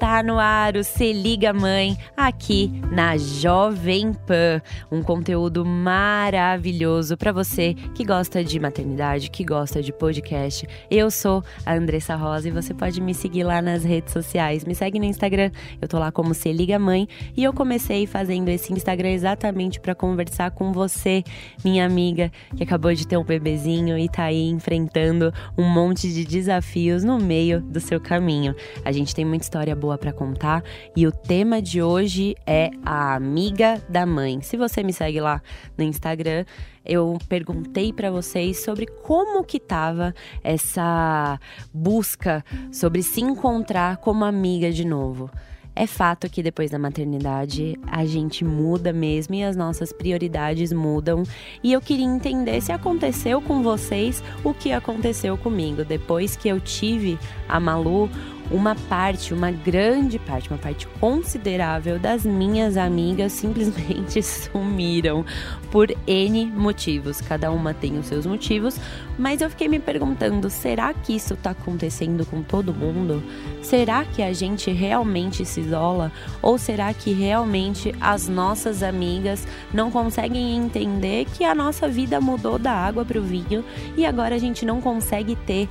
Está no ar o Se Liga Mãe, aqui na Jovem Pan. Um conteúdo maravilhoso para você que gosta de maternidade, que gosta de podcast. Eu sou a Andressa Rosa e você pode me seguir lá nas redes sociais. Me segue no Instagram, eu tô lá como Se Liga Mãe. E eu comecei fazendo esse Instagram exatamente para conversar com você, minha amiga, que acabou de ter um bebezinho e tá aí enfrentando um monte de desafios no meio do seu caminho. A gente tem muita história boa para contar e o tema de hoje é a amiga da mãe. Se você me segue lá no Instagram, eu perguntei para vocês sobre como que tava essa busca sobre se encontrar como amiga de novo. É fato que depois da maternidade a gente muda mesmo e as nossas prioridades mudam. E eu queria entender se aconteceu com vocês o que aconteceu comigo. Depois que eu tive a Malu, uma parte, uma grande parte, uma parte considerável das minhas amigas simplesmente sumiram por N motivos. Cada uma tem os seus motivos, mas eu fiquei me perguntando: será que isso tá acontecendo com todo mundo? Será que a gente realmente se isola? Ou será que realmente as nossas amigas não conseguem entender que a nossa vida mudou da água para o vinho e agora a gente não consegue ter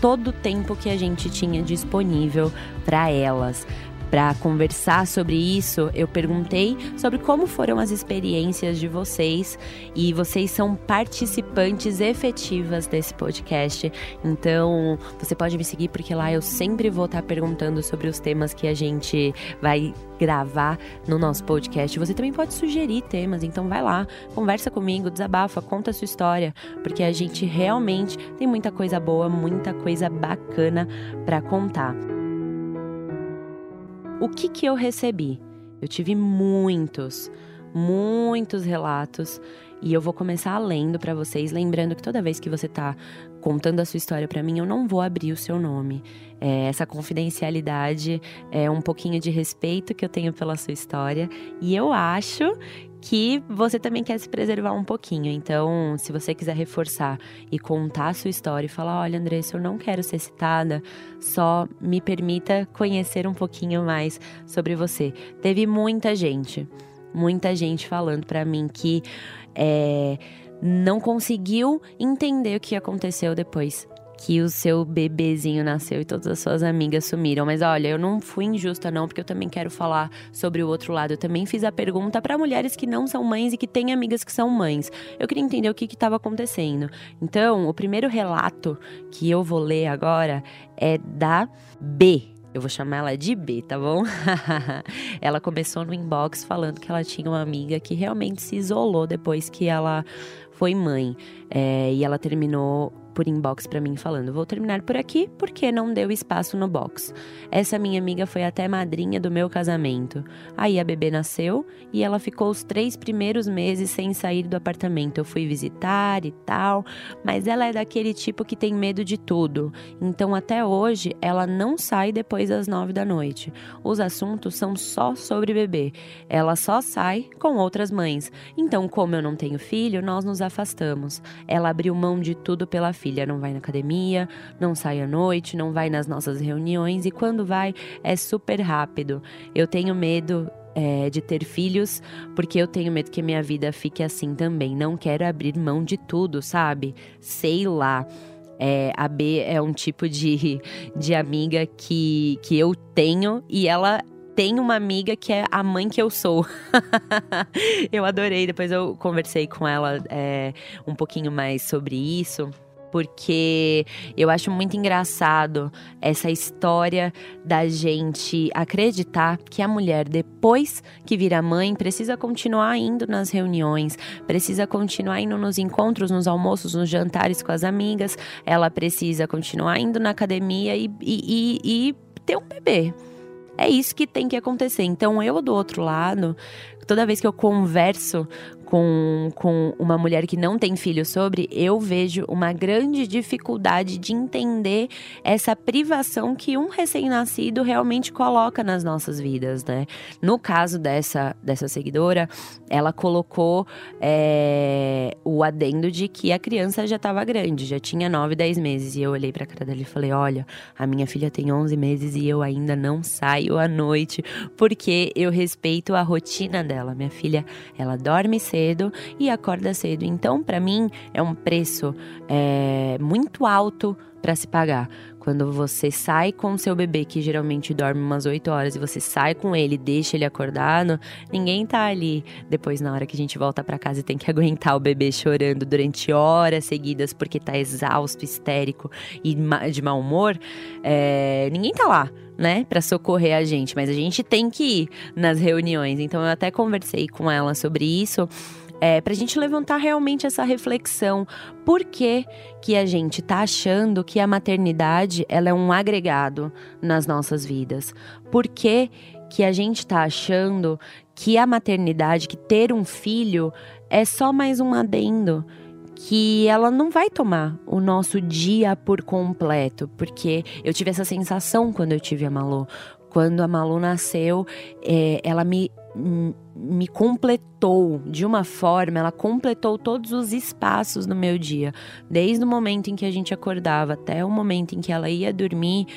todo o tempo que a gente tinha disponível para elas. Para conversar sobre isso, eu perguntei sobre como foram as experiências de vocês e vocês são participantes efetivas desse podcast. Então, você pode me seguir porque lá eu sempre vou estar perguntando sobre os temas que a gente vai gravar no nosso podcast. Você também pode sugerir temas, então vai lá, conversa comigo, desabafa, conta a sua história, porque a gente realmente tem muita coisa boa, muita coisa bacana para contar. O que que eu recebi? Eu tive muitos, muitos relatos e eu vou começar lendo para vocês, lembrando que toda vez que você tá contando a sua história para mim, eu não vou abrir o seu nome. É, essa confidencialidade é um pouquinho de respeito que eu tenho pela sua história e eu acho que você também quer se preservar um pouquinho. Então, se você quiser reforçar e contar a sua história e falar: olha, Andressa, eu não quero ser citada, só me permita conhecer um pouquinho mais sobre você. Teve muita gente, muita gente falando para mim que é, não conseguiu entender o que aconteceu depois que o seu bebezinho nasceu e todas as suas amigas sumiram. Mas olha, eu não fui injusta não, porque eu também quero falar sobre o outro lado. Eu também fiz a pergunta para mulheres que não são mães e que têm amigas que são mães. Eu queria entender o que estava acontecendo. Então, o primeiro relato que eu vou ler agora é da B. Eu vou chamar ela de B, tá bom? ela começou no inbox falando que ela tinha uma amiga que realmente se isolou depois que ela foi mãe. É, e ela terminou por inbox para mim falando: "Vou terminar por aqui porque não deu espaço no box. Essa minha amiga foi até madrinha do meu casamento. Aí a bebê nasceu e ela ficou os três primeiros meses sem sair do apartamento. Eu fui visitar e tal, mas ela é daquele tipo que tem medo de tudo. Então até hoje ela não sai depois das nove da noite. Os assuntos são só sobre bebê. Ela só sai com outras mães. Então como eu não tenho filho, nós nos afastamos. Ela abriu mão de tudo pela filha filha não vai na academia, não sai à noite, não vai nas nossas reuniões e quando vai é super rápido. Eu tenho medo é, de ter filhos, porque eu tenho medo que minha vida fique assim também. Não quero abrir mão de tudo, sabe? Sei lá. É, a B é um tipo de, de amiga que, que eu tenho e ela tem uma amiga que é a mãe que eu sou. eu adorei. Depois eu conversei com ela é, um pouquinho mais sobre isso porque eu acho muito engraçado essa história da gente acreditar que a mulher, depois que vira mãe, precisa continuar indo nas reuniões, precisa continuar indo nos encontros, nos almoços, nos jantares com as amigas, ela precisa continuar indo na academia e, e, e, e ter um bebê. É isso que tem que acontecer. Então, eu do outro lado, toda vez que eu converso com, com uma mulher que não tem filho sobre, eu vejo uma grande dificuldade de entender essa privação que um recém-nascido realmente coloca nas nossas vidas, né? No caso dessa, dessa seguidora, ela colocou é, o adendo de que a criança já estava grande, já tinha 9, 10 meses. E eu olhei pra cara dela e falei: Olha, a minha filha tem 11 meses e eu ainda não saio à noite porque eu respeito a rotina dela. Minha filha, ela dorme cedo cedo e acorda cedo. Então, para mim, é um preço é, muito alto para se pagar. Quando você sai com seu bebê, que geralmente dorme umas 8 horas, e você sai com ele, deixa ele acordado, ninguém tá ali depois na hora que a gente volta para casa tem que aguentar o bebê chorando durante horas seguidas porque tá exausto, histérico e de mau humor. É, ninguém tá lá né, para socorrer a gente, mas a gente tem que ir nas reuniões. Então eu até conversei com ela sobre isso. É, para a gente levantar realmente essa reflexão. Por que, que a gente tá achando que a maternidade ela é um agregado nas nossas vidas? Por que, que a gente tá achando que a maternidade, que ter um filho, é só mais um adendo? Que ela não vai tomar o nosso dia por completo, porque eu tive essa sensação quando eu tive a Malu. Quando a Malu nasceu, é, ela me, me completou de uma forma, ela completou todos os espaços no meu dia. Desde o momento em que a gente acordava até o momento em que ela ia dormir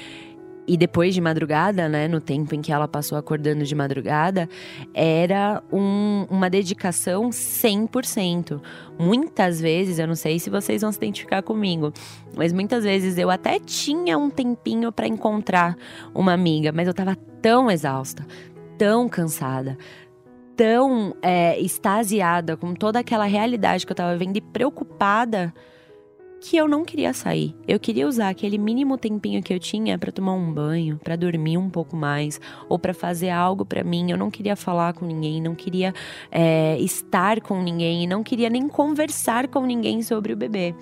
e depois de madrugada, né, no tempo em que ela passou acordando de madrugada, era um, uma dedicação 100%. Muitas vezes, eu não sei se vocês vão se identificar comigo, mas muitas vezes eu até tinha um tempinho para encontrar uma amiga, mas eu tava tão exausta, tão cansada, tão é, extasiada com toda aquela realidade que eu tava vendo e preocupada que eu não queria sair. Eu queria usar aquele mínimo tempinho que eu tinha para tomar um banho, para dormir um pouco mais, ou para fazer algo para mim. Eu não queria falar com ninguém, não queria é, estar com ninguém, não queria nem conversar com ninguém sobre o bebê.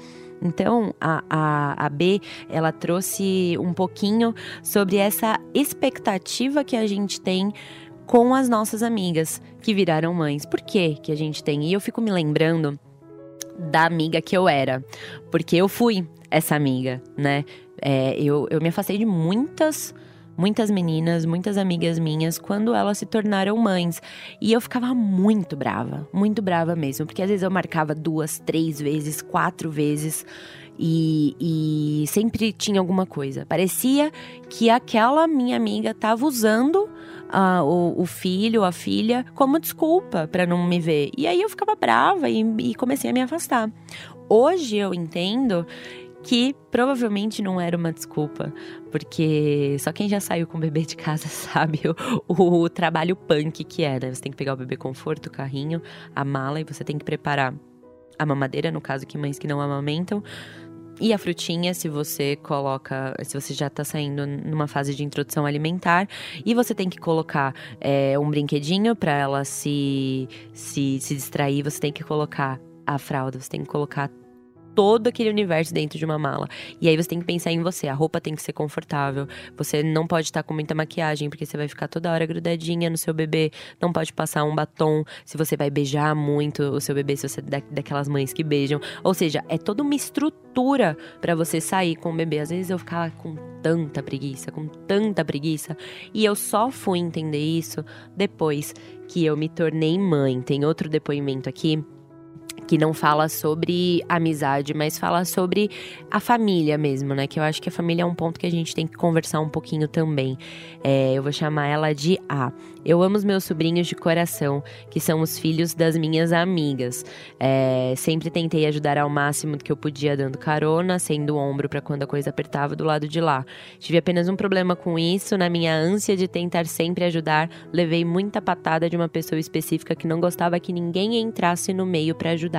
Então, a, a, a, B, ela trouxe um pouquinho sobre essa expectativa que a gente tem com as nossas amigas que viraram mães. Por que que a gente tem? E eu fico me lembrando da amiga que eu era. Porque eu fui essa amiga, né? É, eu, eu me afastei de muitas muitas meninas, muitas amigas minhas, quando elas se tornaram mães. E eu ficava muito brava, muito brava mesmo, porque às vezes eu marcava duas, três vezes, quatro vezes. E, e sempre tinha alguma coisa. Parecia que aquela minha amiga estava usando a, o, o, filho, a filha, como desculpa para não me ver. E aí eu ficava brava e, e comecei a me afastar. Hoje eu entendo que provavelmente não era uma desculpa, porque só quem já saiu com o bebê de casa sabe o, o, o trabalho punk que é, né? Você tem que pegar o bebê conforto, o carrinho, a mala e você tem que preparar a mamadeira, no caso que mães que não amamentam, e a frutinha, se você coloca, se você já está saindo numa fase de introdução alimentar, e você tem que colocar é, um brinquedinho para ela se, se, se distrair, você tem que colocar a fralda, você tem que colocar todo aquele universo dentro de uma mala. E aí você tem que pensar em você. A roupa tem que ser confortável. Você não pode estar com muita maquiagem, porque você vai ficar toda hora grudadinha no seu bebê. Não pode passar um batom se você vai beijar muito o seu bebê, se você é daquelas mães que beijam. Ou seja, é toda uma estrutura para você sair com o bebê. Às vezes eu ficava com tanta preguiça, com tanta preguiça. E eu só fui entender isso depois que eu me tornei mãe. Tem outro depoimento aqui que não fala sobre amizade, mas fala sobre a família mesmo, né? Que eu acho que a família é um ponto que a gente tem que conversar um pouquinho também. É, eu vou chamar ela de A. Eu amo os meus sobrinhos de coração, que são os filhos das minhas amigas. É, sempre tentei ajudar ao máximo que eu podia, dando carona, sendo o ombro para quando a coisa apertava do lado de lá. Tive apenas um problema com isso, na minha ânsia de tentar sempre ajudar, levei muita patada de uma pessoa específica que não gostava que ninguém entrasse no meio para ajudar.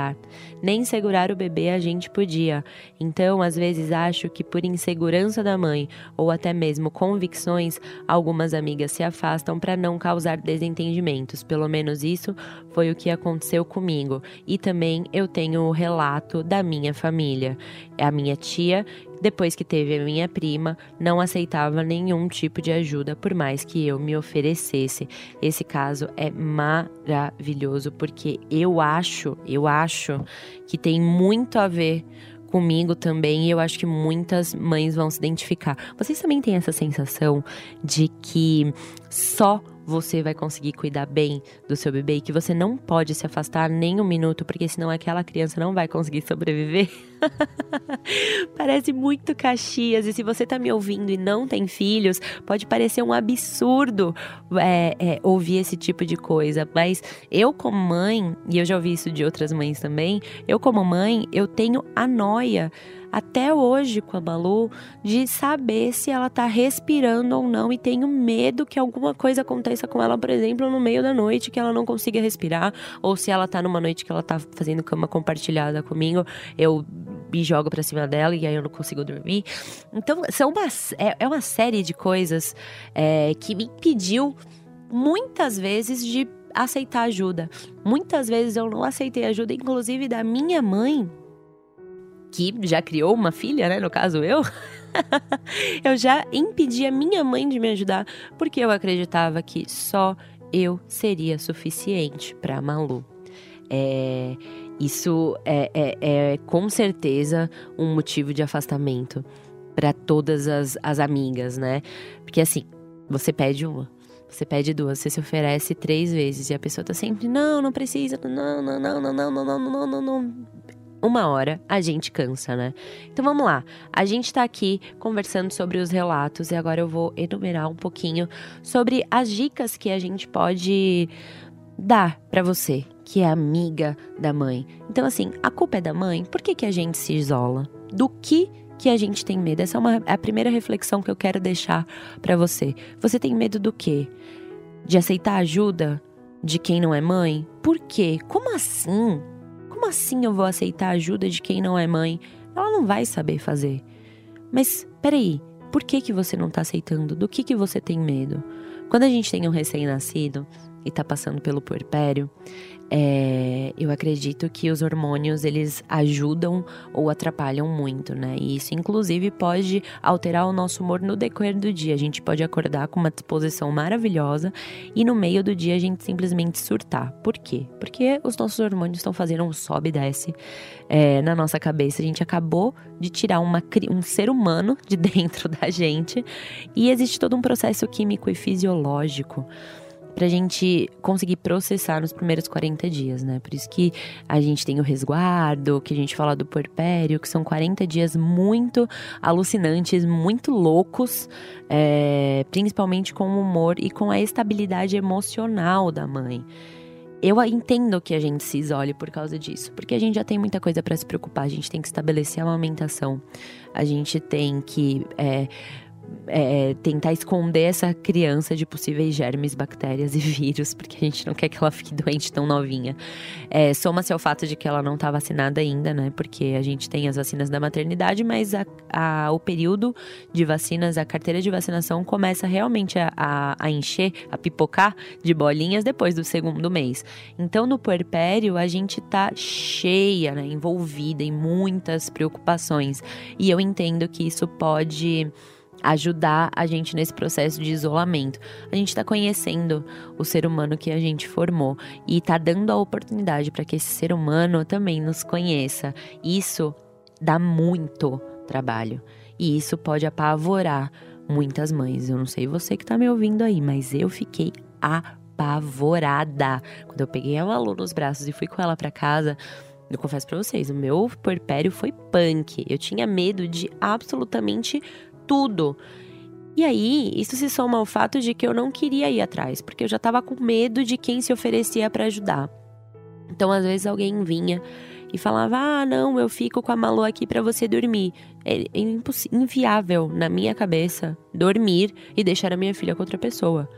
Nem segurar o bebê a gente podia. Então, às vezes acho que por insegurança da mãe ou até mesmo convicções, algumas amigas se afastam para não causar desentendimentos. Pelo menos isso foi o que aconteceu comigo. E também eu tenho o relato da minha família. A minha tia depois que teve a minha prima, não aceitava nenhum tipo de ajuda, por mais que eu me oferecesse. Esse caso é maravilhoso porque eu acho, eu acho que tem muito a ver comigo também e eu acho que muitas mães vão se identificar. Vocês também têm essa sensação de que só você vai conseguir cuidar bem do seu bebê e que você não pode se afastar nem um minuto, porque senão aquela criança não vai conseguir sobreviver. Parece muito Caxias, e se você tá me ouvindo e não tem filhos, pode parecer um absurdo é, é, ouvir esse tipo de coisa, mas eu, como mãe, e eu já ouvi isso de outras mães também, eu, como mãe, eu tenho a noia até hoje com a Malu de saber se ela tá respirando ou não e tenho medo que alguma coisa aconteça com ela, por exemplo, no meio da noite que ela não consiga respirar ou se ela tá numa noite que ela tá fazendo cama compartilhada comigo, eu me jogo para cima dela e aí eu não consigo dormir. Então, são uma, é, é uma série de coisas é, que me impediu muitas vezes de aceitar ajuda. Muitas vezes eu não aceitei ajuda, inclusive da minha mãe, que já criou uma filha, né? No caso, eu. eu já impedi a minha mãe de me ajudar porque eu acreditava que só eu seria suficiente para Malu. É, isso é, é, é, com certeza um motivo de afastamento para todas as, as amigas, né? Porque assim, você pede uma, você pede duas, você se oferece três vezes e a pessoa tá sempre, não, não precisa, não, não, não, não, não, não, não, não, não, não uma hora a gente cansa, né? Então vamos lá. A gente tá aqui conversando sobre os relatos e agora eu vou enumerar um pouquinho sobre as dicas que a gente pode dar para você, que é amiga da mãe. Então assim, a culpa é da mãe? Por que que a gente se isola? Do que que a gente tem medo? Essa é, uma, é a primeira reflexão que eu quero deixar para você. Você tem medo do quê? De aceitar ajuda de quem não é mãe? Por quê? Como assim? Como assim eu vou aceitar a ajuda de quem não é mãe? Ela não vai saber fazer. Mas peraí, por que, que você não está aceitando? Do que, que você tem medo? Quando a gente tem um recém-nascido e está passando pelo puerpério, é, eu acredito que os hormônios eles ajudam ou atrapalham muito, né? E isso, inclusive, pode alterar o nosso humor no decorrer do dia. A gente pode acordar com uma disposição maravilhosa e no meio do dia a gente simplesmente surtar. Por quê? Porque os nossos hormônios estão fazendo um sobe e desce é, na nossa cabeça. A gente acabou de tirar uma, um ser humano de dentro da gente e existe todo um processo químico e fisiológico pra gente conseguir processar nos primeiros 40 dias, né? Por isso que a gente tem o resguardo, que a gente fala do porpério, que são 40 dias muito alucinantes, muito loucos, é, principalmente com o humor e com a estabilidade emocional da mãe. Eu entendo que a gente se isole por causa disso, porque a gente já tem muita coisa para se preocupar. A gente tem que estabelecer a amamentação, a gente tem que é, é, tentar esconder essa criança de possíveis germes, bactérias e vírus, porque a gente não quer que ela fique doente tão novinha. É, Soma-se ao fato de que ela não está vacinada ainda, né? Porque a gente tem as vacinas da maternidade, mas a, a, o período de vacinas, a carteira de vacinação começa realmente a, a, encher, a pipocar de bolinhas depois do segundo mês. Então, no puerpério, a gente tá cheia, né? Envolvida em muitas preocupações. E eu entendo que isso pode ajudar a gente nesse processo de isolamento. A gente está conhecendo o ser humano que a gente formou e está dando a oportunidade para que esse ser humano também nos conheça. Isso dá muito trabalho e isso pode apavorar muitas mães. Eu não sei você que está me ouvindo aí, mas eu fiquei apavorada quando eu peguei a Malu nos braços e fui com ela para casa Eu confesso para vocês, o meu puerpério foi punk. Eu tinha medo de absolutamente tudo. E aí, isso se soma ao fato de que eu não queria ir atrás, porque eu já estava com medo de quem se oferecia para ajudar. Então, às vezes alguém vinha e falava: "Ah, não, eu fico com a Malu aqui para você dormir". É, é inviável na minha cabeça dormir e deixar a minha filha com outra pessoa.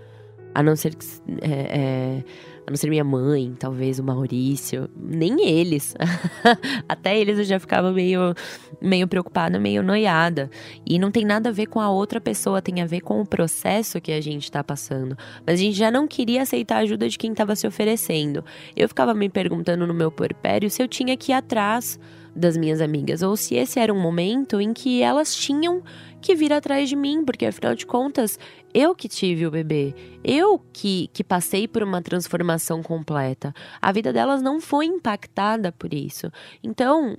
A não ser que é, é, não ser minha mãe, talvez o Maurício, nem eles. Até eles eu já ficava meio, meio preocupada, meio noiada. E não tem nada a ver com a outra pessoa, tem a ver com o processo que a gente está passando. Mas a gente já não queria aceitar a ajuda de quem estava se oferecendo. Eu ficava me perguntando no meu porpério se eu tinha que ir atrás das minhas amigas, ou se esse era um momento em que elas tinham que vir atrás de mim, porque afinal de contas, eu que tive o bebê, eu que, que passei por uma transformação completa. A vida delas não foi impactada por isso. Então,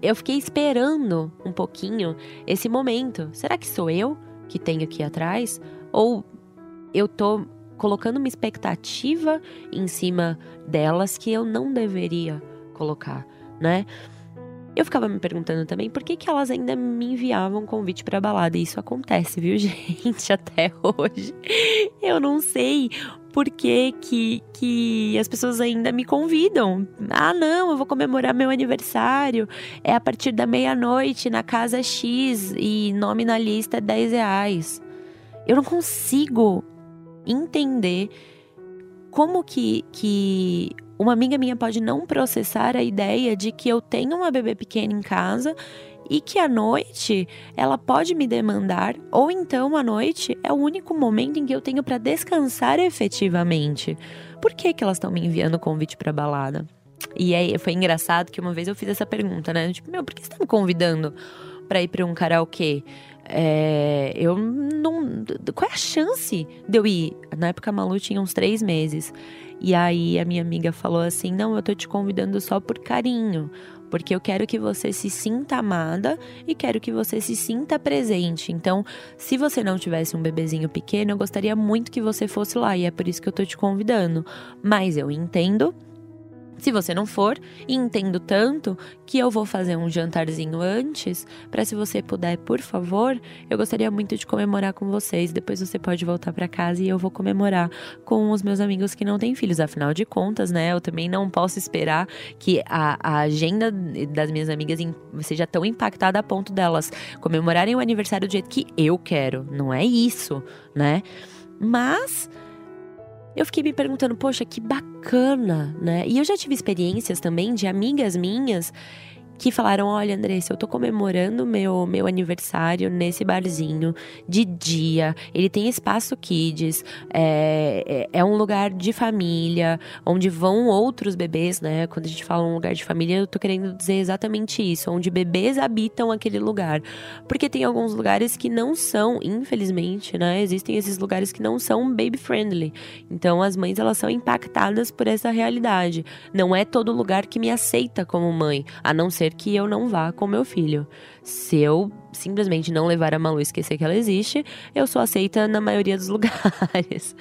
eu fiquei esperando um pouquinho esse momento. Será que sou eu que tenho que ir atrás? Ou eu tô colocando uma expectativa em cima delas que eu não deveria colocar? Né? Eu ficava me perguntando também por que, que elas ainda me enviavam convite para balada. E isso acontece, viu, gente? Até hoje. Eu não sei por que, que, que as pessoas ainda me convidam. Ah, não, eu vou comemorar meu aniversário. É a partir da meia-noite na casa X e nome na lista é 10 reais. Eu não consigo entender como que, que uma amiga minha pode não processar a ideia de que eu tenho uma bebê pequena em casa e que à noite ela pode me demandar, ou então à noite é o único momento em que eu tenho para descansar efetivamente. Por que, que elas estão me enviando convite para balada? E aí foi engraçado que uma vez eu fiz essa pergunta, né? Tipo, meu, por que você tá me convidando para ir para um karaokê? É, eu não. Qual é a chance de eu ir? Na época a Malu tinha uns três meses. E aí a minha amiga falou assim: Não, eu tô te convidando só por carinho. Porque eu quero que você se sinta amada e quero que você se sinta presente. Então, se você não tivesse um bebezinho pequeno, eu gostaria muito que você fosse lá. E é por isso que eu tô te convidando. Mas eu entendo se você não for, entendo tanto que eu vou fazer um jantarzinho antes, para se você puder, por favor, eu gostaria muito de comemorar com vocês. Depois você pode voltar para casa e eu vou comemorar com os meus amigos que não têm filhos. Afinal de contas, né, eu também não posso esperar que a, a agenda das minhas amigas seja tão impactada a ponto delas comemorarem o aniversário do jeito que eu quero. Não é isso, né? Mas eu fiquei me perguntando, poxa, que bacana, né? E eu já tive experiências também de amigas minhas que falaram: Olha, Andressa, eu tô comemorando meu meu aniversário nesse barzinho de dia. Ele tem espaço kids, é, é, é, um lugar de família, onde vão outros bebês, né? Quando a gente fala um lugar de família, eu tô querendo dizer exatamente isso, onde bebês habitam aquele lugar. Porque tem alguns lugares que não são, infelizmente, né? Existem esses lugares que não são baby friendly. Então as mães elas são impactadas por essa realidade. Não é todo lugar que me aceita como mãe, a não ser ser que eu não vá com meu filho. Se eu simplesmente não levar a Malu e esquecer que ela existe, eu sou aceita na maioria dos lugares.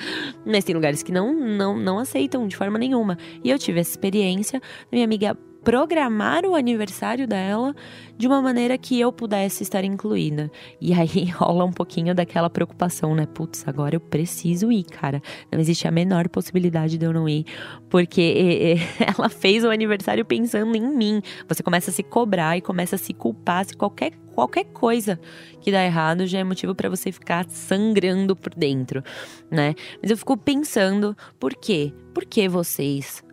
Mas tem lugares que não, não, não aceitam de forma nenhuma. E eu tive essa experiência. Minha amiga programar o aniversário dela de uma maneira que eu pudesse estar incluída. E aí rola um pouquinho daquela preocupação, né? Putz, agora eu preciso ir, cara. Não existe a menor possibilidade de eu não ir, porque ela fez o aniversário pensando em mim. Você começa a se cobrar e começa a se culpar se qualquer qualquer coisa que dá errado já é motivo para você ficar sangrando por dentro, né? Mas eu fico pensando, por quê? Por que vocês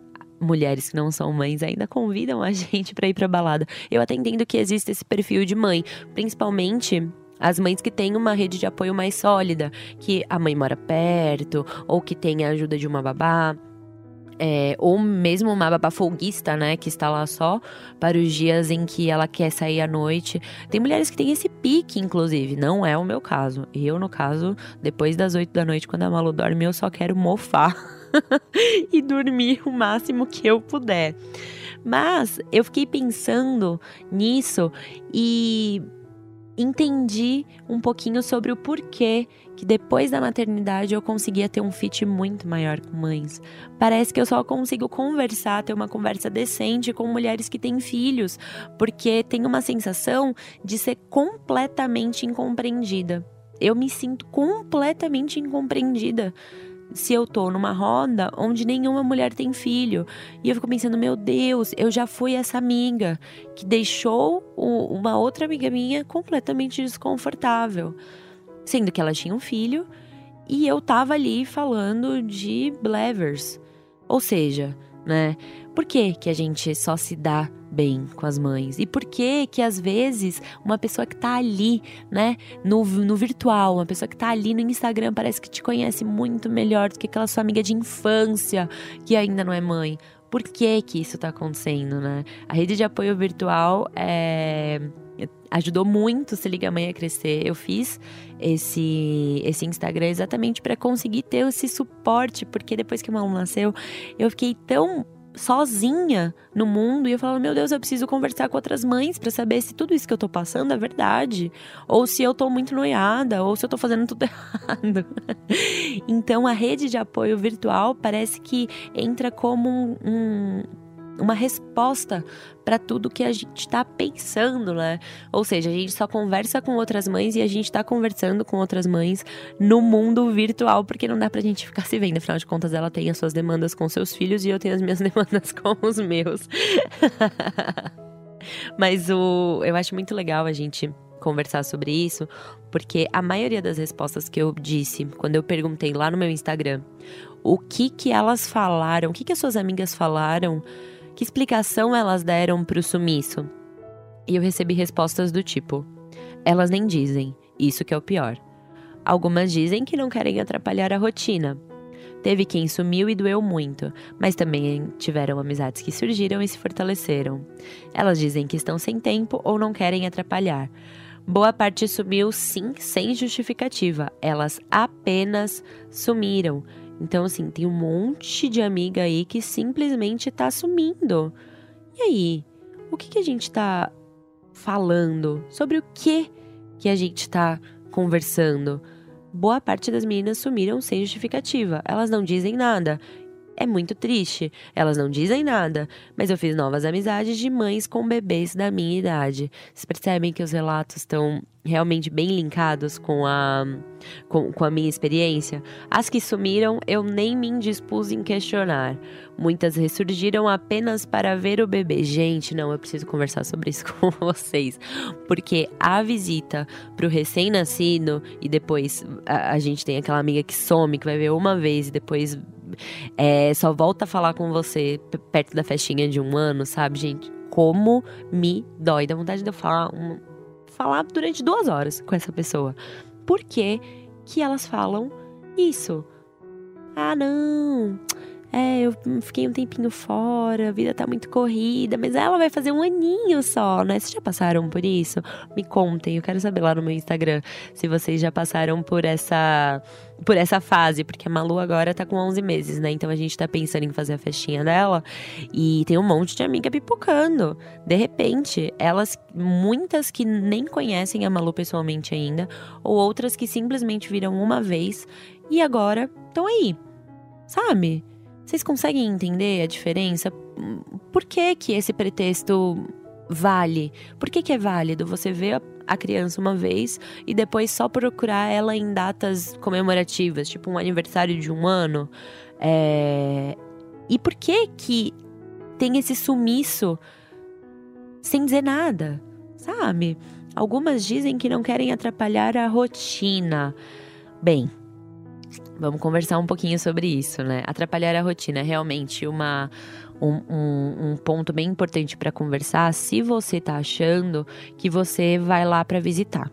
mulheres que não são mães ainda convidam a gente para ir para balada. Eu até entendo que existe esse perfil de mãe, principalmente as mães que têm uma rede de apoio mais sólida, que a mãe mora perto ou que tem a ajuda de uma babá. É, ou mesmo uma babá folguista, né, que está lá só para os dias em que ela quer sair à noite. Tem mulheres que têm esse pique, inclusive, não é o meu caso. Eu, no caso, depois das oito da noite, quando a Malu dorme, eu só quero mofar. e dormir o máximo que eu puder. Mas eu fiquei pensando nisso e entendi um pouquinho sobre o porquê que depois da maternidade eu conseguia ter um fit muito maior com mães. Parece que eu só consigo conversar, ter uma conversa decente com mulheres que têm filhos, porque tem uma sensação de ser completamente incompreendida. Eu me sinto completamente incompreendida se eu tô numa roda onde nenhuma mulher tem filho. E eu fico pensando, meu Deus, eu já fui essa amiga que deixou uma outra amiga minha completamente desconfortável. Sendo que ela tinha um filho e eu tava ali falando de blevers. Ou seja, né? Por que, que a gente só se dá bem com as mães? E por que que às vezes uma pessoa que tá ali, né, no, no virtual, uma pessoa que tá ali no Instagram parece que te conhece muito melhor do que aquela sua amiga de infância que ainda não é mãe? Por que que isso tá acontecendo, né? A rede de apoio virtual é ajudou muito Se Liga Mãe a crescer. Eu fiz esse, esse Instagram exatamente para conseguir ter esse suporte, porque depois que o Malu nasceu, eu fiquei tão sozinha no mundo e eu falava, meu Deus, eu preciso conversar com outras mães para saber se tudo isso que eu tô passando é verdade, ou se eu tô muito noiada, ou se eu tô fazendo tudo errado. então a rede de apoio virtual parece que entra como um, um uma resposta para tudo que a gente está pensando, né? Ou seja, a gente só conversa com outras mães e a gente está conversando com outras mães no mundo virtual, porque não dá pra gente ficar se vendo. Afinal de contas, ela tem as suas demandas com seus filhos e eu tenho as minhas demandas com os meus. Mas o, eu acho muito legal a gente conversar sobre isso, porque a maioria das respostas que eu disse quando eu perguntei lá no meu Instagram o que que elas falaram, o que que as suas amigas falaram que explicação elas deram para o sumiço? E eu recebi respostas do tipo: elas nem dizem, isso que é o pior. Algumas dizem que não querem atrapalhar a rotina. Teve quem sumiu e doeu muito, mas também tiveram amizades que surgiram e se fortaleceram. Elas dizem que estão sem tempo ou não querem atrapalhar. Boa parte sumiu sim, sem justificativa. Elas apenas sumiram. Então, assim, tem um monte de amiga aí que simplesmente tá sumindo. E aí? O que, que a gente tá falando? Sobre o que que a gente tá conversando? Boa parte das meninas sumiram sem justificativa. Elas não dizem nada. É muito triste. Elas não dizem nada, mas eu fiz novas amizades de mães com bebês da minha idade. Vocês percebem que os relatos estão realmente bem linkados com a, com, com a minha experiência. As que sumiram, eu nem me indispus em questionar. Muitas ressurgiram apenas para ver o bebê. Gente, não, eu preciso conversar sobre isso com vocês. Porque a visita pro recém-nascido e depois a, a gente tem aquela amiga que some, que vai ver uma vez e depois é, só volta a falar com você perto da festinha de um ano, sabe, gente? Como me dói. Dá vontade de eu falar, um, falar durante duas horas com essa pessoa. Por que, que elas falam isso? Ah, não é, eu fiquei um tempinho fora, a vida tá muito corrida, mas ela vai fazer um aninho só, né? Vocês já passaram por isso? Me contem, eu quero saber lá no meu Instagram se vocês já passaram por essa por essa fase, porque a Malu agora tá com 11 meses, né? Então a gente tá pensando em fazer a festinha dela e tem um monte de amiga pipocando. De repente, elas muitas que nem conhecem a Malu pessoalmente ainda, ou outras que simplesmente viram uma vez e agora estão aí. Sabe? Vocês conseguem entender a diferença? Por que que esse pretexto vale? Por que que é válido você ver a criança uma vez e depois só procurar ela em datas comemorativas, tipo um aniversário de um ano? É... E por que que tem esse sumiço sem dizer nada, sabe? Algumas dizem que não querem atrapalhar a rotina. Bem, Vamos conversar um pouquinho sobre isso, né? Atrapalhar a rotina é realmente uma, um, um, um ponto bem importante para conversar se você tá achando que você vai lá para visitar.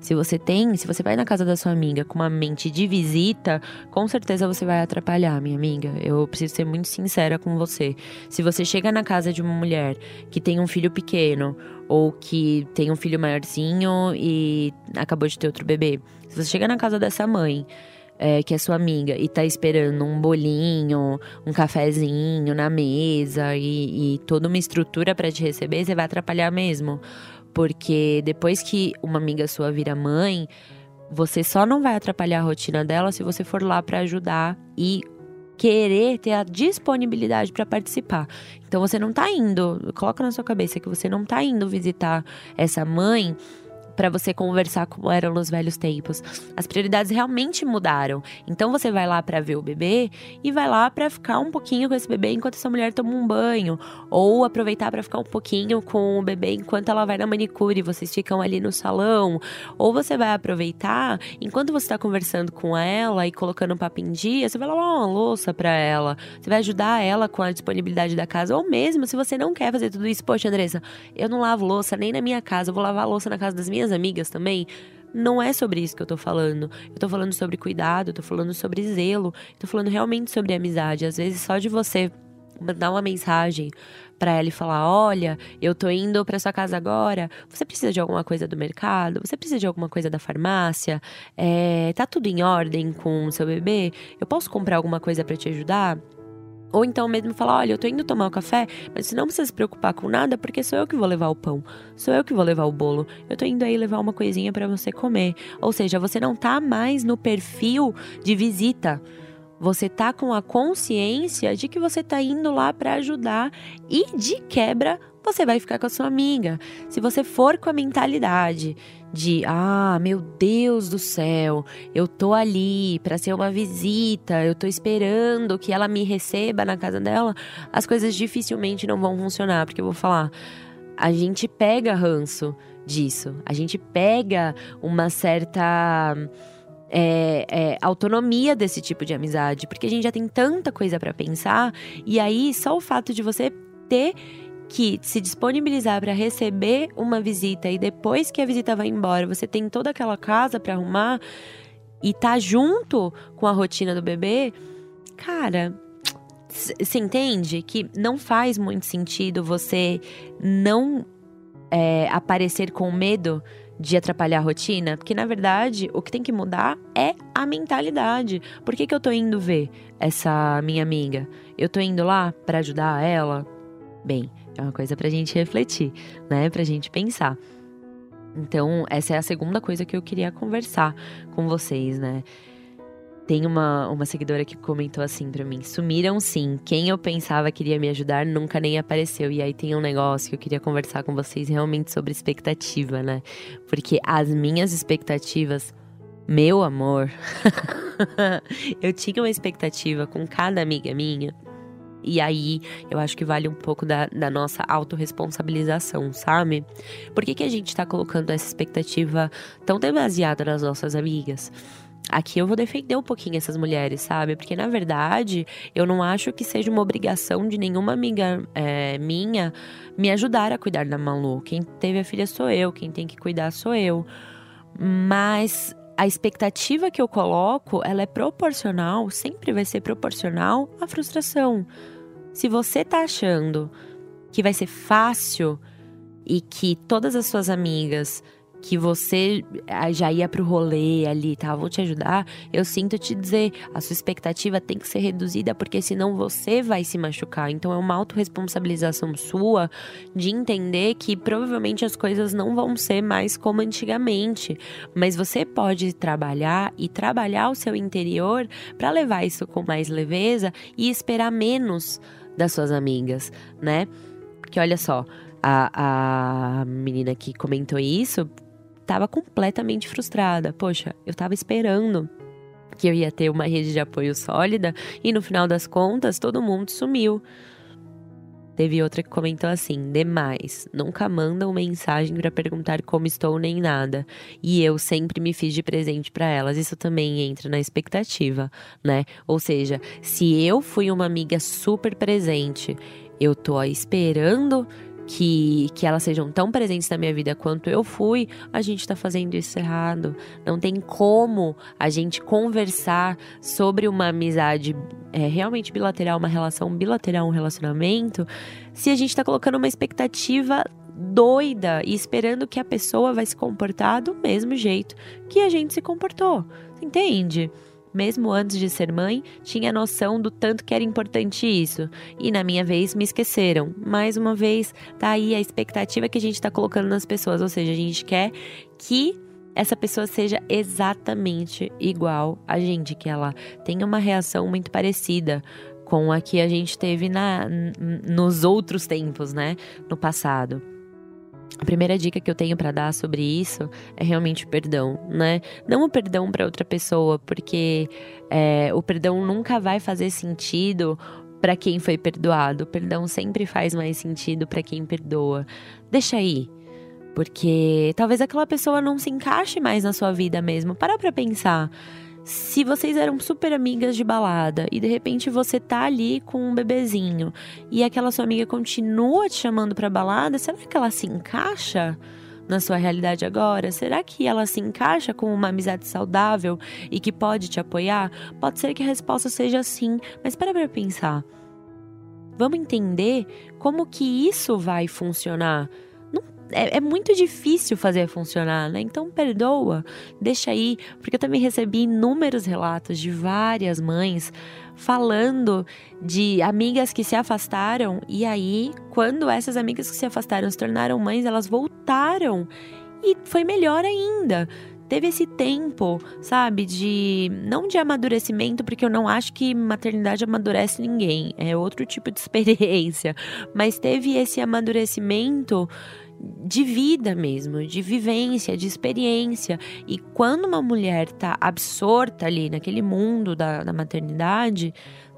Se você tem, se você vai na casa da sua amiga com uma mente de visita, com certeza você vai atrapalhar, minha amiga. Eu preciso ser muito sincera com você. Se você chega na casa de uma mulher que tem um filho pequeno ou que tem um filho maiorzinho e acabou de ter outro bebê, se você chega na casa dessa mãe é, que é sua amiga e tá esperando um bolinho, um cafezinho na mesa e, e toda uma estrutura para te receber, você vai atrapalhar mesmo. Porque depois que uma amiga sua vira mãe, você só não vai atrapalhar a rotina dela se você for lá para ajudar e querer ter a disponibilidade para participar. Então você não tá indo, coloca na sua cabeça que você não tá indo visitar essa mãe para você conversar como eram nos velhos tempos. As prioridades realmente mudaram. Então você vai lá para ver o bebê e vai lá para ficar um pouquinho com esse bebê enquanto essa mulher toma um banho, ou aproveitar para ficar um pouquinho com o bebê enquanto ela vai na manicure e vocês ficam ali no salão, ou você vai aproveitar enquanto você está conversando com ela e colocando um papo em dia, você vai lavar uma louça para ela, você vai ajudar ela com a disponibilidade da casa, ou mesmo se você não quer fazer tudo isso, poxa, Andressa, eu não lavo louça nem na minha casa, eu vou lavar louça na casa das minhas minhas amigas também, não é sobre isso que eu tô falando. Eu tô falando sobre cuidado, eu tô falando sobre zelo, eu tô falando realmente sobre amizade. Às vezes só de você mandar uma mensagem para ela e falar: "Olha, eu tô indo para sua casa agora. Você precisa de alguma coisa do mercado? Você precisa de alguma coisa da farmácia? É, tá tudo em ordem com o seu bebê? Eu posso comprar alguma coisa para te ajudar?" Ou então mesmo falar: olha, eu tô indo tomar o café, mas você não precisa se preocupar com nada, porque sou eu que vou levar o pão, sou eu que vou levar o bolo. Eu tô indo aí levar uma coisinha para você comer. Ou seja, você não tá mais no perfil de visita. Você tá com a consciência de que você tá indo lá para ajudar e de quebra você vai ficar com a sua amiga. Se você for com a mentalidade de ah, meu Deus do céu, eu tô ali para ser uma visita, eu tô esperando que ela me receba na casa dela, as coisas dificilmente não vão funcionar, porque eu vou falar, a gente pega ranço disso, a gente pega uma certa é, é, autonomia desse tipo de amizade, porque a gente já tem tanta coisa para pensar, e aí só o fato de você ter que se disponibilizar para receber uma visita e depois que a visita vai embora, você tem toda aquela casa para arrumar e tá junto com a rotina do bebê, cara, você entende que não faz muito sentido você não é, aparecer com medo de atrapalhar a rotina? Porque, na verdade, o que tem que mudar é a mentalidade. Por que, que eu tô indo ver essa minha amiga? Eu tô indo lá para ajudar ela? Bem, é uma coisa pra gente refletir, né? Pra gente pensar. Então, essa é a segunda coisa que eu queria conversar com vocês, né? Tem uma, uma seguidora que comentou assim para mim: sumiram sim. Quem eu pensava que iria me ajudar nunca nem apareceu. E aí tem um negócio que eu queria conversar com vocês realmente sobre expectativa, né? Porque as minhas expectativas, meu amor, eu tinha uma expectativa com cada amiga minha e aí, eu acho que vale um pouco da, da nossa autorresponsabilização, sabe? Por que, que a gente tá colocando essa expectativa tão demasiada nas nossas amigas? Aqui eu vou defender um pouquinho essas mulheres, sabe? Porque na verdade eu não acho que seja uma obrigação de nenhuma amiga é, minha me ajudar a cuidar da Malu. Quem teve a filha sou eu, quem tem que cuidar sou eu. Mas a expectativa que eu coloco, ela é proporcional, sempre vai ser proporcional à frustração. Se você tá achando que vai ser fácil e que todas as suas amigas que você ah, já ia pro rolê ali, tá? Vou te ajudar. Eu sinto te dizer, a sua expectativa tem que ser reduzida, porque senão você vai se machucar. Então é uma autorresponsabilização sua de entender que provavelmente as coisas não vão ser mais como antigamente. Mas você pode trabalhar e trabalhar o seu interior para levar isso com mais leveza e esperar menos das suas amigas, né? Porque olha só, a, a menina que comentou isso estava completamente frustrada. Poxa, eu estava esperando que eu ia ter uma rede de apoio sólida e no final das contas todo mundo sumiu. Teve outra que comentou assim: demais, nunca mandam mensagem para perguntar como estou nem nada. E eu sempre me fiz de presente para elas. Isso também entra na expectativa, né? Ou seja, se eu fui uma amiga super presente, eu tô esperando que, que elas sejam tão presentes na minha vida quanto eu fui, a gente tá fazendo isso errado. Não tem como a gente conversar sobre uma amizade é, realmente bilateral, uma relação bilateral, um relacionamento, se a gente tá colocando uma expectativa doida e esperando que a pessoa vai se comportar do mesmo jeito que a gente se comportou. Entende? Mesmo antes de ser mãe, tinha noção do tanto que era importante isso. E na minha vez me esqueceram. Mais uma vez, tá aí a expectativa que a gente está colocando nas pessoas, ou seja, a gente quer que essa pessoa seja exatamente igual a gente, que ela tenha uma reação muito parecida com a que a gente teve na, nos outros tempos, né? No passado. A primeira dica que eu tenho para dar sobre isso é realmente o perdão, né? Não o perdão para outra pessoa, porque é, o perdão nunca vai fazer sentido para quem foi perdoado. O perdão sempre faz mais sentido para quem perdoa. Deixa aí. Porque talvez aquela pessoa não se encaixe mais na sua vida mesmo. Para pra pensar se vocês eram super amigas de balada e de repente você tá ali com um bebezinho e aquela sua amiga continua te chamando pra balada, será que ela se encaixa? Na sua realidade agora? Será que ela se encaixa com uma amizade saudável e que pode te apoiar? Pode ser que a resposta seja sim, mas para pra pensar. Vamos entender como que isso vai funcionar é, é, muito difícil fazer funcionar, né? Então perdoa, deixa aí, porque eu também recebi inúmeros relatos de várias mães falando de amigas que se afastaram e aí, quando essas amigas que se afastaram se tornaram mães, elas voltaram e foi melhor ainda teve esse tempo, sabe, de não de amadurecimento, porque eu não acho que maternidade amadurece ninguém, é outro tipo de experiência, mas teve esse amadurecimento de vida mesmo, de vivência, de experiência. E quando uma mulher tá absorta ali naquele mundo da, da maternidade,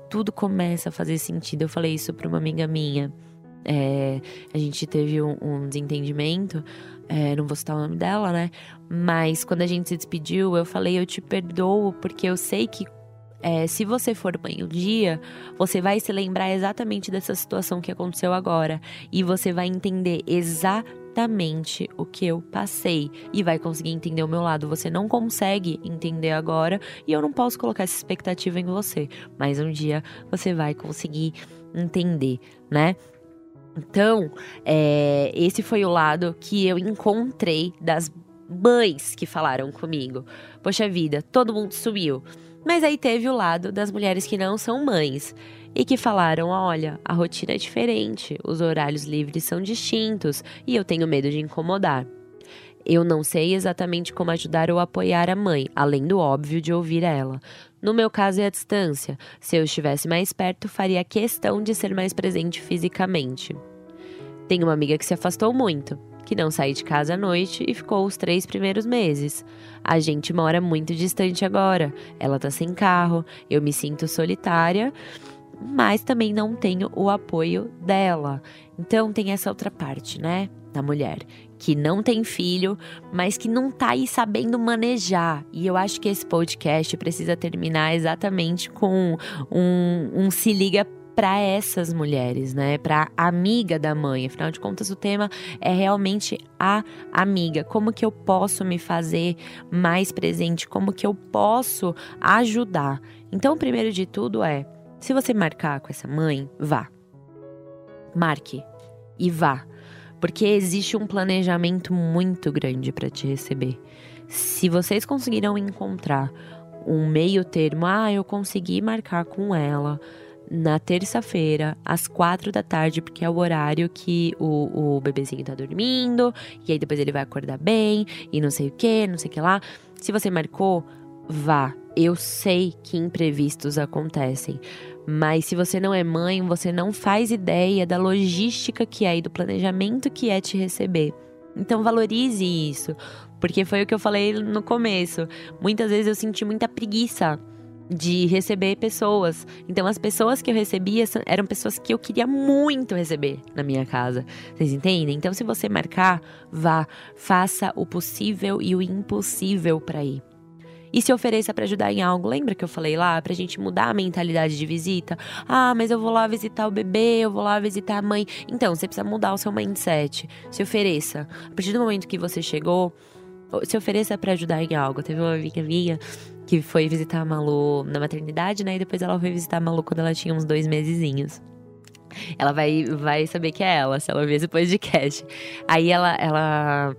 tudo começa a fazer sentido. Eu falei isso para uma amiga minha. É, a gente teve um, um desentendimento, é, não vou citar o nome dela, né? Mas quando a gente se despediu, eu falei: Eu te perdoo, porque eu sei que é, se você for mãe um dia, você vai se lembrar exatamente dessa situação que aconteceu agora e você vai entender exatamente o que eu passei e vai conseguir entender o meu lado. Você não consegue entender agora e eu não posso colocar essa expectativa em você, mas um dia você vai conseguir entender, né? Então, é, esse foi o lado que eu encontrei das mães que falaram comigo. Poxa vida, todo mundo sumiu. Mas aí teve o lado das mulheres que não são mães e que falaram: olha, a rotina é diferente, os horários livres são distintos e eu tenho medo de incomodar. Eu não sei exatamente como ajudar ou apoiar a mãe, além do óbvio de ouvir ela. No meu caso é a distância. Se eu estivesse mais perto, faria questão de ser mais presente fisicamente. Tenho uma amiga que se afastou muito que não saí de casa à noite e ficou os três primeiros meses. A gente mora muito distante agora. Ela tá sem carro, eu me sinto solitária, mas também não tenho o apoio dela. Então tem essa outra parte, né? Da mulher que não tem filho, mas que não tá aí sabendo manejar. E eu acho que esse podcast precisa terminar exatamente com um, um se liga para essas mulheres, né? Para amiga da mãe. Afinal de contas, o tema é realmente a amiga. Como que eu posso me fazer mais presente? Como que eu posso ajudar? Então, primeiro de tudo é, se você marcar com essa mãe, vá. Marque e vá. Porque existe um planejamento muito grande para te receber. Se vocês conseguiram encontrar um meio termo, ah, eu consegui marcar com ela na terça-feira, às quatro da tarde, porque é o horário que o, o bebezinho tá dormindo, e aí depois ele vai acordar bem, e não sei o que, não sei o que lá. Se você marcou, vá. Eu sei que imprevistos acontecem, mas se você não é mãe, você não faz ideia da logística que é e do planejamento que é te receber. Então valorize isso, porque foi o que eu falei no começo. Muitas vezes eu senti muita preguiça de receber pessoas. Então, as pessoas que eu recebia eram pessoas que eu queria muito receber na minha casa. Vocês entendem? Então, se você marcar, vá, faça o possível e o impossível para ir. E se ofereça para ajudar em algo. Lembra que eu falei lá pra gente mudar a mentalidade de visita? Ah, mas eu vou lá visitar o bebê, eu vou lá visitar a mãe. Então, você precisa mudar o seu mindset. Se ofereça. A partir do momento que você chegou, se ofereça para ajudar em algo. Teve uma amiga minha que foi visitar a Malu na maternidade, né? E depois ela foi visitar a Malu quando ela tinha uns dois mesezinhos. Ela vai, vai saber que é ela, se ela ver esse podcast. Aí ela, ela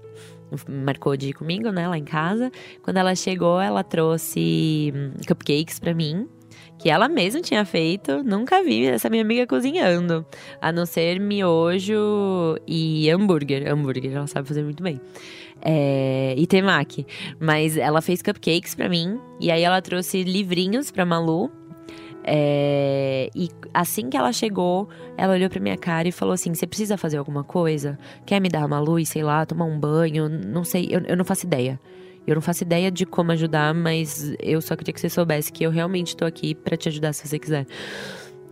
marcou de ir comigo, né, lá em casa. Quando ela chegou, ela trouxe hum, cupcakes para mim, que ela mesma tinha feito. Nunca vi essa minha amiga cozinhando, a não ser miojo e hambúrguer. Hambúrguer, ela sabe fazer muito bem. É, e temaki. Mas ela fez cupcakes para mim, e aí ela trouxe livrinhos pra Malu. É, e assim que ela chegou, ela olhou pra minha cara e falou assim: Você precisa fazer alguma coisa? Quer me dar uma luz, sei lá, tomar um banho? Não sei, eu, eu não faço ideia. Eu não faço ideia de como ajudar, mas eu só queria que você soubesse que eu realmente tô aqui para te ajudar se você quiser.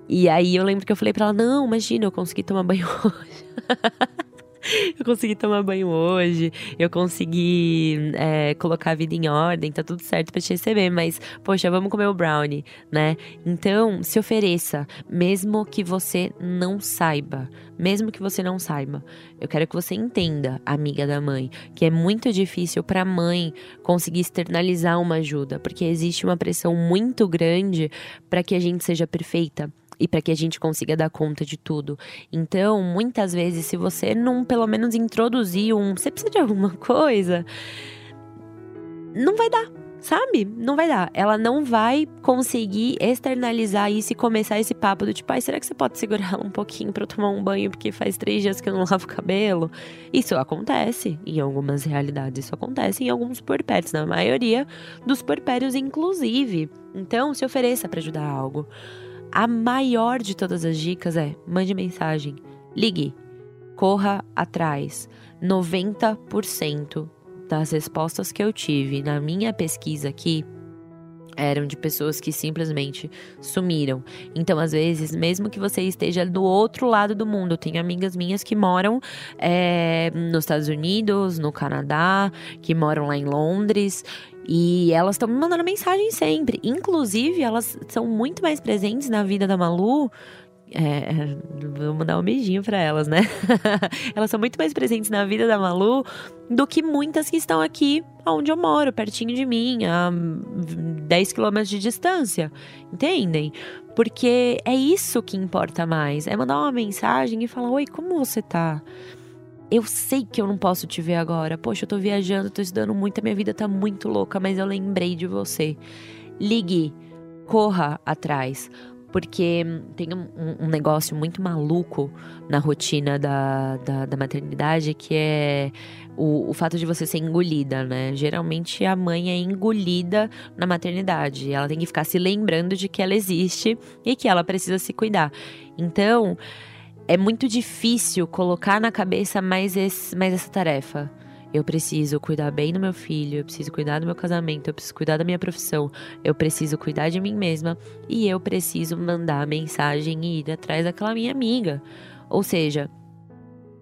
E aí eu lembro que eu falei pra ela: Não, imagina, eu consegui tomar banho hoje. eu consegui tomar banho hoje, eu consegui é, colocar a vida em ordem, tá tudo certo pra te receber, mas, poxa, vamos comer o brownie, né? Então, se ofereça, mesmo que você não saiba, mesmo que você não saiba. Eu quero que você entenda, amiga da mãe, que é muito difícil pra mãe conseguir externalizar uma ajuda, porque existe uma pressão muito grande para que a gente seja perfeita e para que a gente consiga dar conta de tudo. Então, muitas vezes, se você não pelo menos introduzir um, você precisa de alguma coisa, não vai dar. Sabe? Não vai dar. Ela não vai conseguir externalizar isso e começar esse papo do tipo, ai, será que você pode segurar ela um pouquinho pra eu tomar um banho porque faz três dias que eu não lavo o cabelo? Isso acontece em algumas realidades, isso acontece em alguns puerpérios, na maioria dos puerpérios, inclusive. Então, se ofereça para ajudar algo. A maior de todas as dicas é: mande mensagem, ligue, corra atrás. 90% das respostas que eu tive na minha pesquisa aqui eram de pessoas que simplesmente sumiram. Então, às vezes, mesmo que você esteja do outro lado do mundo, eu tenho amigas minhas que moram é, nos Estados Unidos, no Canadá, que moram lá em Londres. E elas estão me mandando mensagem sempre. Inclusive, elas são muito mais presentes na vida da Malu é, vou mandar um beijinho para elas, né? elas são muito mais presentes na vida da Malu do que muitas que estão aqui onde eu moro, pertinho de mim, a 10 quilômetros de distância. Entendem? Porque é isso que importa mais. É mandar uma mensagem e falar: Oi, como você tá? Eu sei que eu não posso te ver agora. Poxa, eu tô viajando, tô estudando muito, a minha vida tá muito louca, mas eu lembrei de você. Ligue, corra atrás porque tem um, um, negócio muito maluco na rotina da, da, da maternidade que é o, o, fato de você ser engolida, né? Geralmente a mãe é engolida na maternidade. Ela tem que ficar se lembrando de que ela existe e que ela precisa se cuidar. Então, é muito difícil colocar na cabeça mais, esse, mais essa tarefa. Eu preciso cuidar bem do meu filho, eu preciso cuidar do meu casamento, eu preciso cuidar da minha profissão, eu preciso cuidar de mim mesma e eu preciso mandar mensagem e ir atrás daquela minha amiga. Ou seja,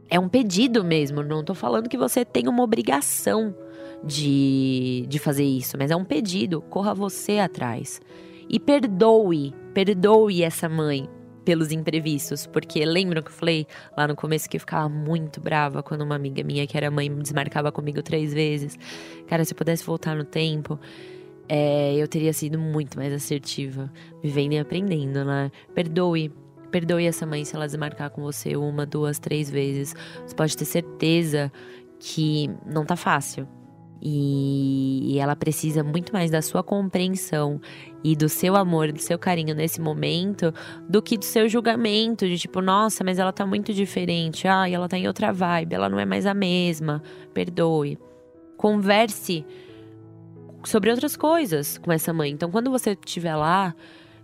é um pedido mesmo, não tô falando que você tem uma obrigação de, de fazer isso, mas é um pedido, corra você atrás. E perdoe, perdoe essa mãe, pelos imprevistos, porque lembram que eu falei lá no começo que eu ficava muito brava quando uma amiga minha, que era mãe, desmarcava comigo três vezes. Cara, se eu pudesse voltar no tempo, é, eu teria sido muito mais assertiva, vivendo e aprendendo, né? Perdoe. Perdoe essa mãe se ela desmarcar com você uma, duas, três vezes. Você pode ter certeza que não tá fácil. E, ela precisa muito mais da sua compreensão e do seu amor, do seu carinho nesse momento, do que do seu julgamento, de tipo, nossa, mas ela tá muito diferente, ai, ela tá em outra vibe, ela não é mais a mesma. Perdoe. Converse sobre outras coisas com essa mãe. Então, quando você estiver lá,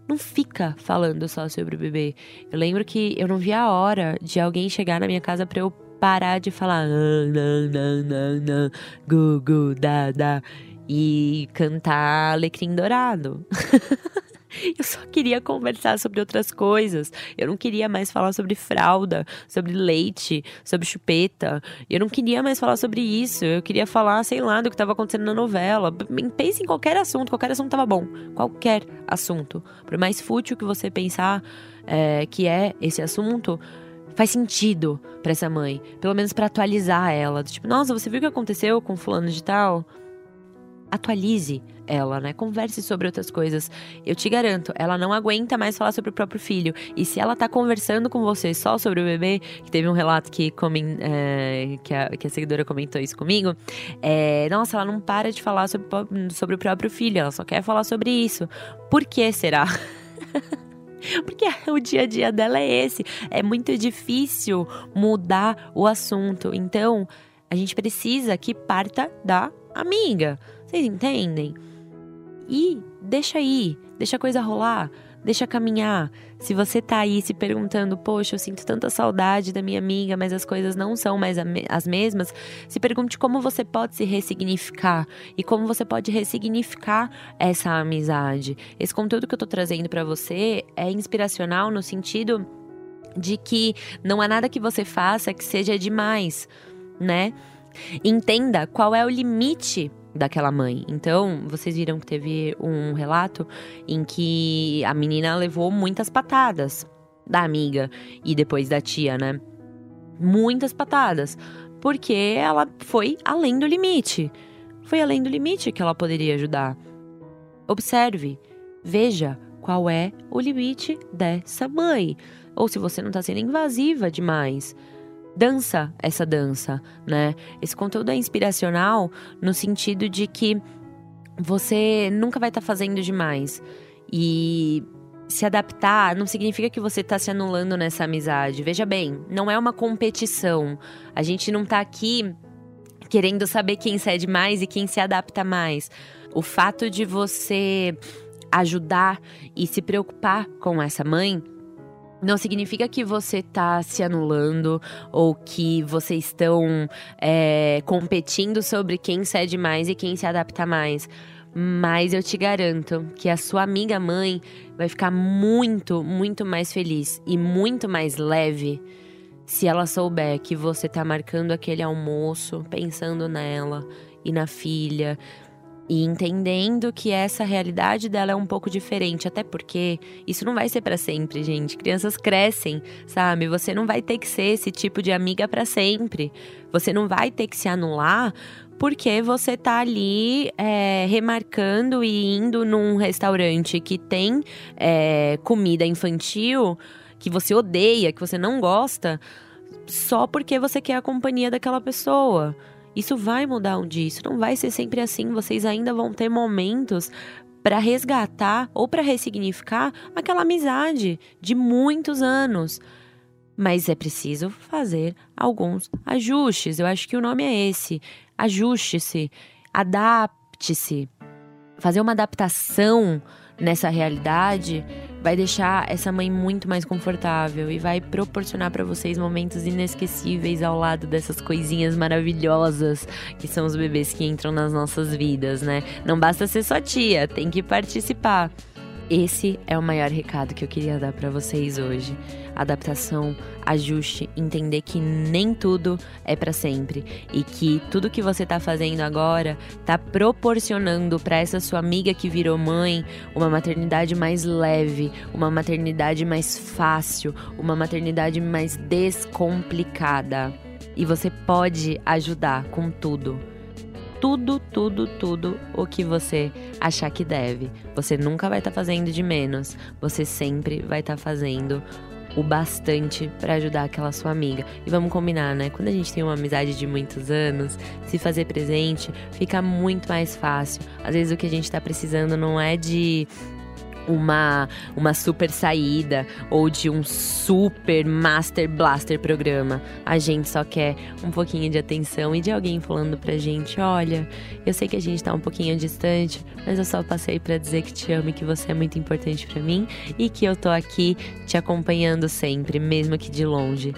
não fica falando só sobre o bebê. Eu lembro que eu não via a hora de alguém chegar na minha casa para eu parar de falar não, não, não, não, gu, gu, da, da e cantar Alecrim Dourado. Eu só queria conversar sobre outras coisas. Eu não queria mais falar sobre fralda, sobre leite, sobre chupeta. Eu não queria mais falar sobre isso. Eu queria falar, sei lá, do que estava acontecendo na novela. Pense em qualquer assunto, qualquer assunto estava bom. Qualquer assunto. Por mais fútil que você pensar é, que é esse assunto, faz sentido para essa mãe. Pelo menos para atualizar ela. Tipo, nossa, você viu o que aconteceu com fulano de tal? atualize ela, né? Converse sobre outras coisas. Eu te garanto, ela não aguenta mais falar sobre o próprio filho. E se ela tá conversando com você só sobre o bebê, que teve um relato que, é, que, a, que a seguidora comentou isso comigo, é, nossa, ela não para de falar sobre, sobre o próprio filho, ela só quer falar sobre isso. Por que será? Porque o dia a dia dela é esse. É muito difícil mudar o assunto. Então, a gente precisa que parta da amiga. Vocês entendem? E deixa aí, deixa a coisa rolar, deixa caminhar. Se você tá aí se perguntando, poxa, eu sinto tanta saudade da minha amiga, mas as coisas não são mais as mesmas, se pergunte como você pode se ressignificar e como você pode ressignificar essa amizade. Esse conteúdo que eu tô trazendo para você é inspiracional no sentido de que não há nada que você faça que seja demais, né? Entenda qual é o limite daquela mãe. Então, vocês viram que teve um relato em que a menina levou muitas patadas da amiga e depois da tia, né? Muitas patadas, porque ela foi além do limite. Foi além do limite que ela poderia ajudar. Observe, veja qual é o limite dessa mãe. Ou se você não está sendo invasiva demais dança essa dança, né? Esse conteúdo é inspiracional no sentido de que você nunca vai estar tá fazendo demais. E se adaptar não significa que você está se anulando nessa amizade. Veja bem, não é uma competição. A gente não está aqui querendo saber quem cede mais e quem se adapta mais. O fato de você ajudar e se preocupar com essa mãe não significa que você está se anulando ou que vocês estão é, competindo sobre quem cede mais e quem se adapta mais. Mas eu te garanto que a sua amiga mãe vai ficar muito, muito mais feliz e muito mais leve se ela souber que você está marcando aquele almoço pensando nela e na filha, e entendendo que essa realidade dela é um pouco diferente, até porque isso não vai ser para sempre, gente. Crianças crescem, sabe? Você não vai ter que ser esse tipo de amiga para sempre. Você não vai ter que se anular porque você tá ali é, remarcando e indo num restaurante que tem é, comida infantil que você odeia, que você não gosta, só porque você quer a companhia daquela pessoa. Isso vai mudar um dia, isso não vai ser sempre assim. Vocês ainda vão ter momentos para resgatar ou para ressignificar aquela amizade de muitos anos. Mas é preciso fazer alguns ajustes. Eu acho que o nome é esse. Ajuste-se, adapte-se. Fazer uma adaptação nessa realidade vai deixar essa mãe muito mais confortável e vai proporcionar para vocês momentos inesquecíveis ao lado dessas coisinhas maravilhosas que são os bebês que entram nas nossas vidas, né? Não basta ser só tia, tem que participar. Esse é o maior recado que eu queria dar para vocês hoje. Adaptação, ajuste, entender que nem tudo é para sempre e que tudo que você tá fazendo agora tá proporcionando para essa sua amiga que virou mãe uma maternidade mais leve, uma maternidade mais fácil, uma maternidade mais descomplicada. E você pode ajudar com tudo tudo, tudo, tudo o que você achar que deve. Você nunca vai estar tá fazendo de menos, você sempre vai estar tá fazendo o bastante para ajudar aquela sua amiga. E vamos combinar, né? Quando a gente tem uma amizade de muitos anos, se fazer presente fica muito mais fácil. Às vezes o que a gente tá precisando não é de uma, uma super saída ou de um super master blaster programa. A gente só quer um pouquinho de atenção e de alguém falando pra gente: olha, eu sei que a gente tá um pouquinho distante, mas eu só passei para dizer que te amo e que você é muito importante para mim e que eu tô aqui te acompanhando sempre, mesmo que de longe.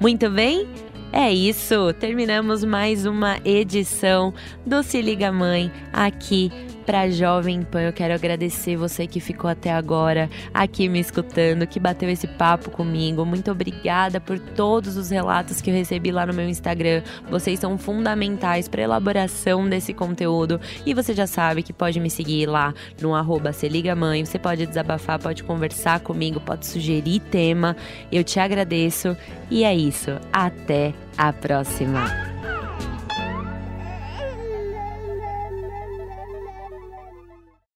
Muito bem? É isso, terminamos mais uma edição do Se Liga Mãe aqui para Jovem Pan. Eu quero agradecer você que ficou até agora aqui me escutando, que bateu esse papo comigo. Muito obrigada por todos os relatos que eu recebi lá no meu Instagram. Vocês são fundamentais para elaboração desse conteúdo e você já sabe que pode me seguir lá no arroba Se Liga Mãe. Você pode desabafar, pode conversar comigo, pode sugerir tema. Eu te agradeço e é isso. Até a próxima.